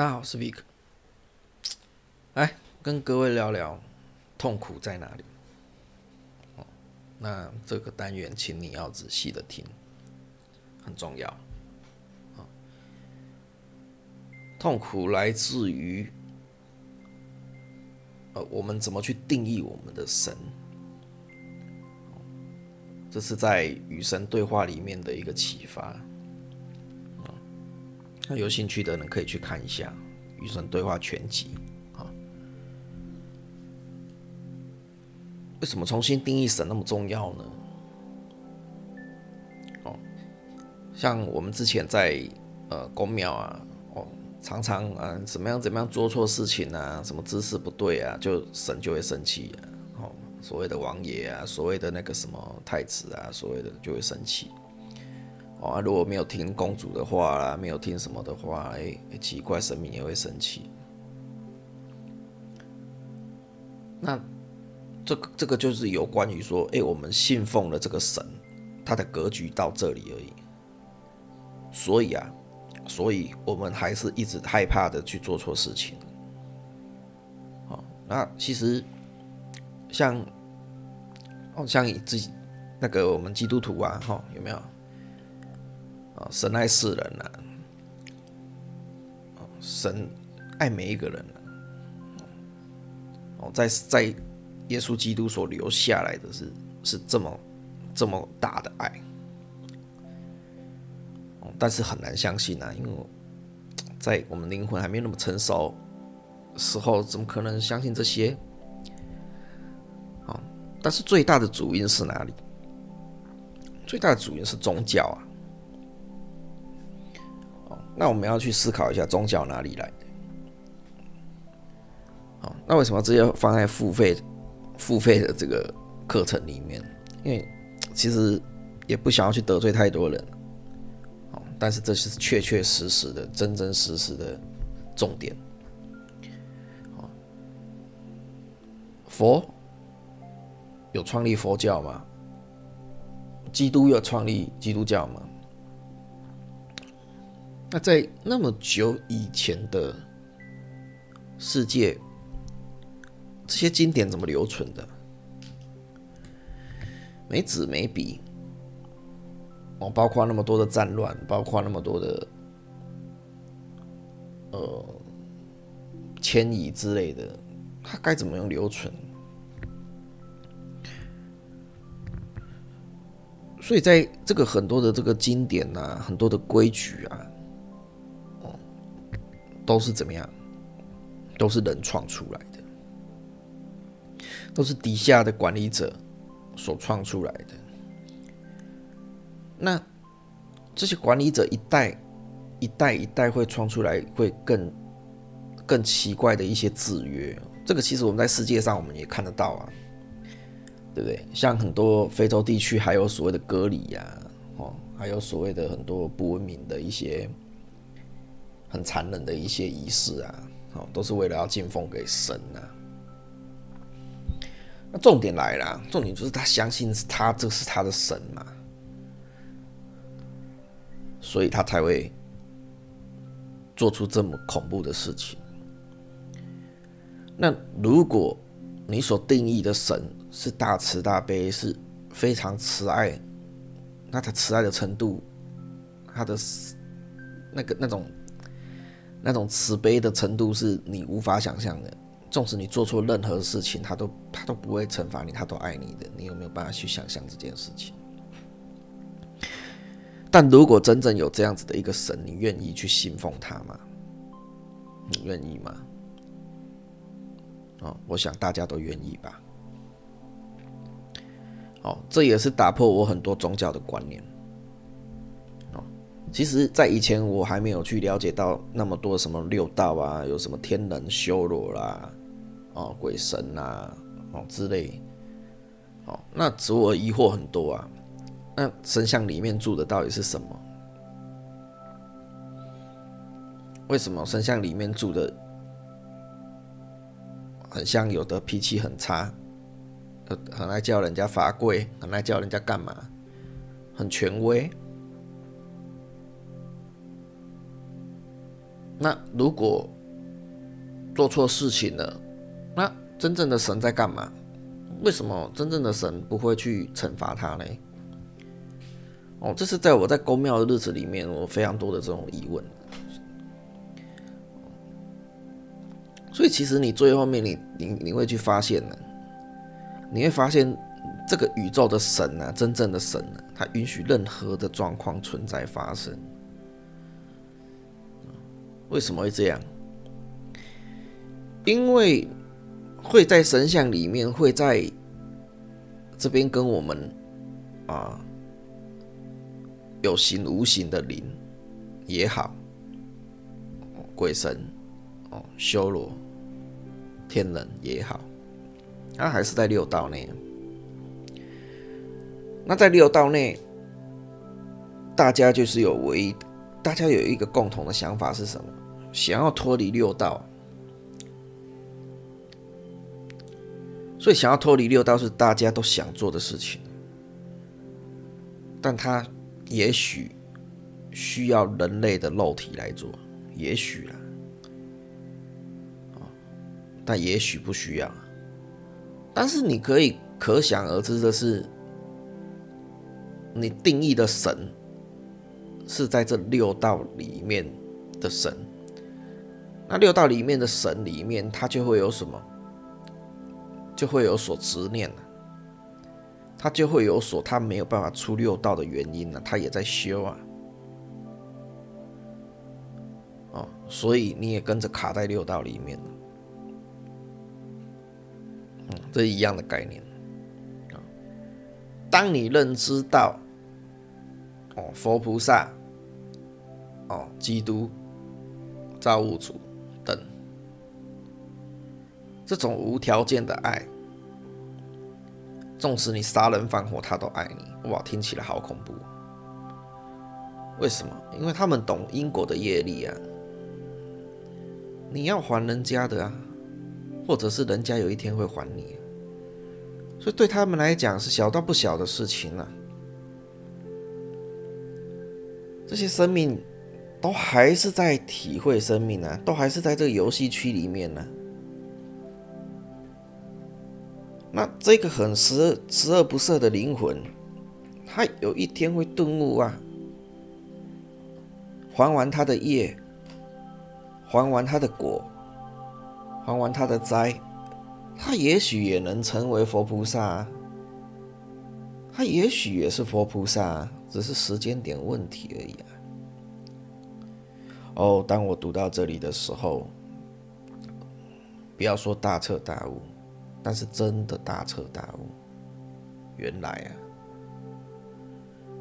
大家好，我是 Vic，来跟各位聊聊痛苦在哪里。哦，那这个单元，请你要仔细的听，很重要。痛苦来自于，呃，我们怎么去定义我们的神？这是在与神对话里面的一个启发。那有兴趣的人可以去看一下《与神对话全集》啊。为什么重新定义神那么重要呢？哦，像我们之前在呃公庙啊，哦，常常啊怎么样怎么样做错事情啊，什么姿势不对啊，就神就会生气啊。哦，所谓的王爷啊，所谓的那个什么太子啊，所谓的就会生气。哦，如果没有听公主的话啦，没有听什么的话，哎，奇怪，神明也会生气。那这个这个就是有关于说，哎，我们信奉了这个神，他的格局到这里而已。所以啊，所以我们还是一直害怕的去做错事情。哦，那其实像哦，像自己那个我们基督徒啊，哈，有没有？啊神爱世人呐，神爱每一个人哦，在在耶稣基督所留下来的是是这么这么大的爱，哦，但是很难相信啊，因为在我们灵魂还没有那么成熟时候，怎么可能相信这些？啊，但是最大的主因是哪里？最大的主因是宗教啊。那我们要去思考一下宗教哪里来的？好，那为什么直接放在付费、付费的这个课程里面？因为其实也不想要去得罪太多人，哦，但是这是确确实实的、真真实实的重点。佛有创立佛教吗？基督有创立基督教吗？那在那么久以前的世界，这些经典怎么留存的？没纸没笔，哦，包括那么多的战乱，包括那么多的呃迁移之类的，它该怎么样留存？所以在这个很多的这个经典啊，很多的规矩啊。都是怎么样？都是人创出来的，都是底下的管理者所创出来的。那这些管理者一代一代一代会创出来，会更更奇怪的一些制约。这个其实我们在世界上我们也看得到啊，对不对？像很多非洲地区还有所谓的割礼呀，哦，还有所谓的很多不文明的一些。很残忍的一些仪式啊，哦，都是为了要敬奉给神呐。那重点来了，重点就是他相信他这是他的神嘛，所以他才会做出这么恐怖的事情。那如果你所定义的神是大慈大悲，是非常慈爱，那他慈爱的程度，他的那个那种。那种慈悲的程度是你无法想象的。纵使你做错任何事情，他都他都不会惩罚你，他都爱你的。你有没有办法去想象这件事情？但如果真正有这样子的一个神，你愿意去信奉他吗？你愿意吗？哦，我想大家都愿意吧。哦，这也是打破我很多宗教的观念。其实，在以前我还没有去了解到那么多什么六道啊，有什么天人修罗啦，哦，鬼神呐，哦之类，哦，那使我疑惑很多啊。那神像里面住的到底是什么？为什么神像里面住的很像有的脾气很差，很爱叫人家罚跪，很爱叫人家干嘛，很权威？那如果做错事情了，那真正的神在干嘛？为什么真正的神不会去惩罚他呢？哦，这是在我在公庙的日子里面，我非常多的这种疑问。所以其实你最后面，你你你会去发现呢，你会发现这个宇宙的神呢，真正的神呢，他允许任何的状况存在发生。为什么会这样？因为会在神像里面，会在这边跟我们啊。有形无形的灵也好，鬼神哦，修罗、天人也好，他还是在六道内。那在六道内，大家就是有唯一，大家有一个共同的想法是什么？想要脱离六道，所以想要脱离六道是大家都想做的事情，但他。也许需要人类的肉体来做，也许啊，但也许不需要。但是你可以可想而知的是，你定义的神是在这六道里面的神。那六道里面的神里面，他就会有什么？就会有所执念了。他就会有所他没有办法出六道的原因呢，他也在修啊，哦，所以你也跟着卡在六道里面了，嗯，这一样的概念。当你认知到，哦，佛菩萨，哦，基督，造物主这种无条件的爱。纵使你杀人放火，他都爱你。哇，听起来好恐怖。为什么？因为他们懂因果的业力啊。你要还人家的啊，或者是人家有一天会还你。所以对他们来讲是小到不小的事情了。这些生命都还是在体会生命呢，都还是在这个游戏区里面呢。那这个很十十恶不赦的灵魂，他有一天会顿悟啊，还完他的业，还完他的果，还完他的灾，他也许也能成为佛菩萨啊，他也许也是佛菩萨，只是时间点问题而已啊。哦，当我读到这里的时候，不要说大彻大悟。但是真的大彻大悟，原来啊，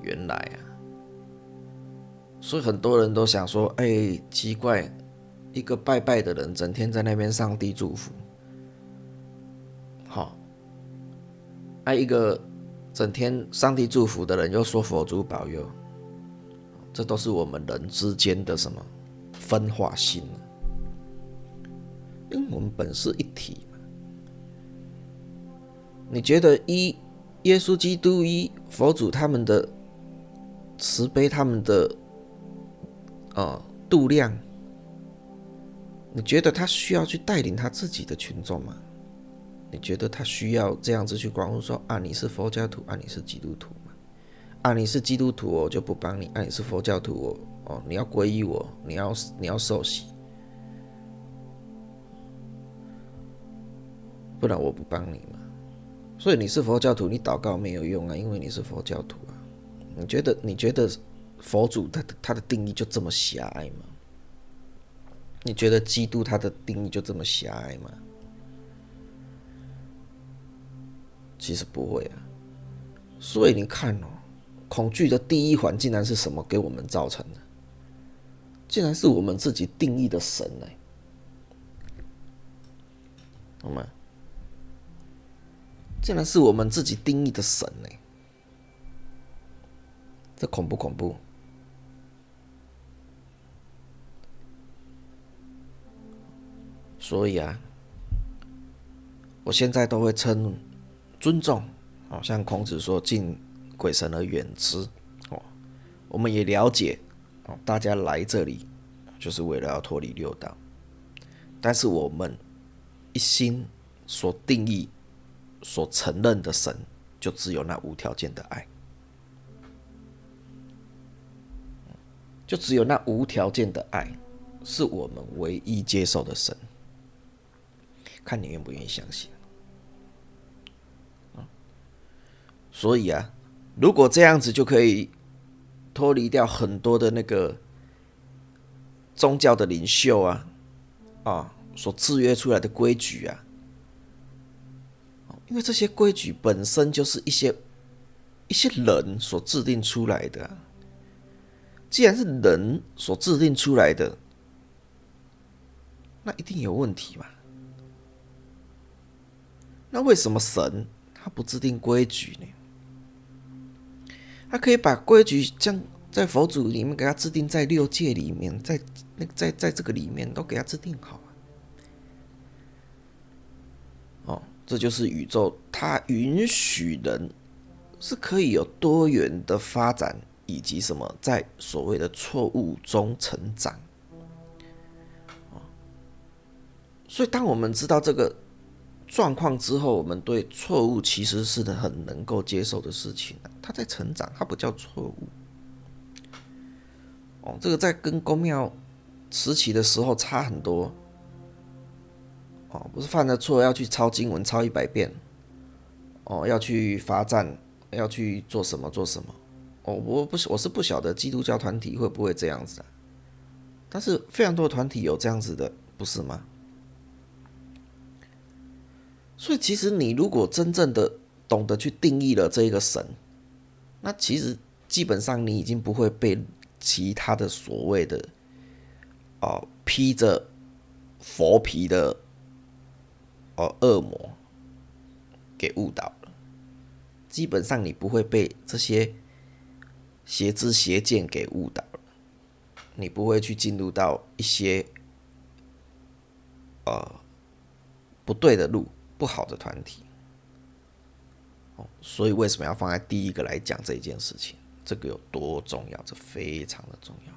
原来啊，所以很多人都想说：“哎，奇怪，一个拜拜的人，整天在那边上帝祝福，好，爱一个整天上帝祝福的人，又说佛祖保佑，这都是我们人之间的什么分化心？因为我们本是一体。”你觉得一耶稣基督一佛祖他们的慈悲，他们的啊度量，你觉得他需要去带领他自己的群众吗？你觉得他需要这样子去广说啊？你是佛教徒啊？你是基督徒吗？啊？你是基督徒我就不帮你啊？你是佛教徒我哦，你要皈依我，你要你要受洗，不然我不帮你嘛。所以你是佛教徒，你祷告没有用啊，因为你是佛教徒啊。你觉得你觉得佛祖他的他的定义就这么狭隘吗？你觉得基督他的定义就这么狭隘吗？其实不会啊。所以你看哦，恐惧的第一环竟然是什么给我们造成的？竟然是我们自己定义的神呢？好吗？竟然是我们自己定义的神呢？这恐不恐怖？所以啊，我现在都会称尊重，好像孔子说“敬鬼神而远之”。哦，我们也了解，哦，大家来这里就是为了要脱离六道。但是我们一心所定义、所承认的神，就只有那无条件的爱，就只有那无条件的爱，是我们唯一接受的神。看你愿不愿意相信。所以啊，如果这样子就可以脱离掉很多的那个宗教的领袖啊。啊，所制约出来的规矩啊，因为这些规矩本身就是一些一些人所制定出来的。既然是人所制定出来的，那一定有问题嘛？那为什么神他不制定规矩呢？他可以把规矩将在佛祖里面给他制定在六界里面，在。那在在这个里面都给他制定好！这就是宇宙，它允许人是可以有多元的发展，以及什么在所谓的错误中成长。所以当我们知道这个状况之后，我们对错误其实是很能够接受的事情。它在成长，它不叫错误。哦，这个在跟公庙。时期的时候差很多，哦，不是犯了错要去抄经文抄一百遍，哦，要去罚站，要去做什么做什么，哦，我不是我是不晓得基督教团体会不会这样子，但是非常多的团体有这样子的，不是吗？所以其实你如果真正的懂得去定义了这一个神，那其实基本上你已经不会被其他的所谓的。哦，披着佛皮的哦恶魔给误导了。基本上你不会被这些邪知邪见给误导了，你不会去进入到一些呃不对的路、不好的团体。哦，所以为什么要放在第一个来讲这件事情？这个有多重要？这非常的重要。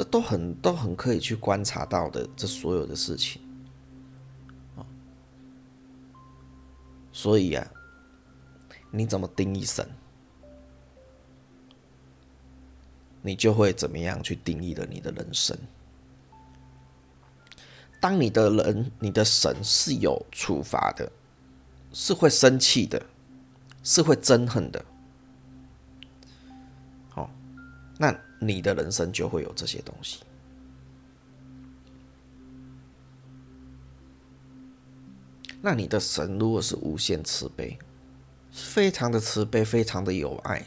这都很都很可以去观察到的，这所有的事情所以啊，你怎么定义神，你就会怎么样去定义了你的人生。当你的人、你的神是有处罚的，是会生气的，是会憎恨的，好，那。你的人生就会有这些东西。那你的神如果是无限慈悲，非常的慈悲，非常的有爱，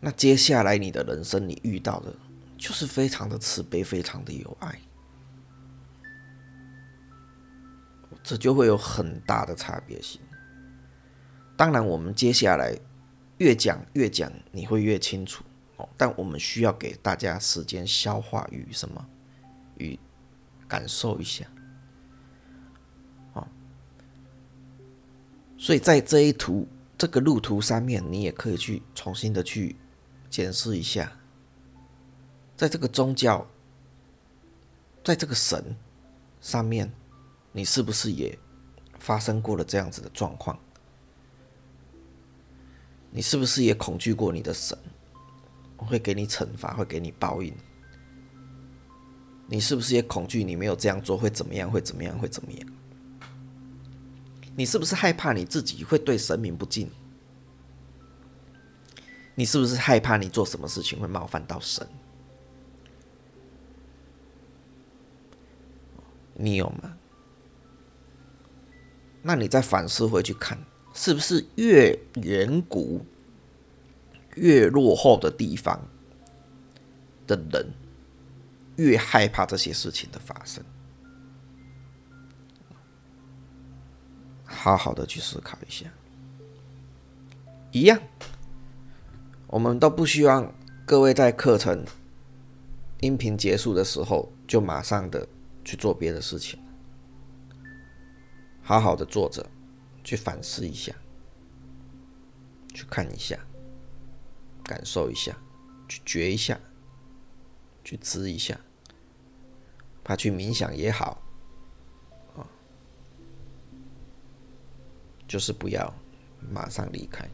那接下来你的人生你遇到的就是非常的慈悲，非常的有爱，这就会有很大的差别性。当然，我们接下来。越讲越讲，你会越清楚哦。但我们需要给大家时间消化与什么，与感受一下。哦，所以在这一图这个路途上面，你也可以去重新的去检视一下，在这个宗教，在这个神上面，你是不是也发生过了这样子的状况？你是不是也恐惧过你的神会给你惩罚，会给你报应？你是不是也恐惧你没有这样做会怎么样？会怎么样？会怎么样？你是不是害怕你自己会对神明不敬？你是不是害怕你做什么事情会冒犯到神？你有吗？那你再反思回去看。是不是越远古、越落后的地方的人，越害怕这些事情的发生？好好的去思考一下。一样，我们都不希望各位在课程音频结束的时候就马上的去做别的事情，好好的坐着。去反思一下，去看一下，感受一下，去觉一下，去知一下，怕去冥想也好，啊，就是不要马上离开。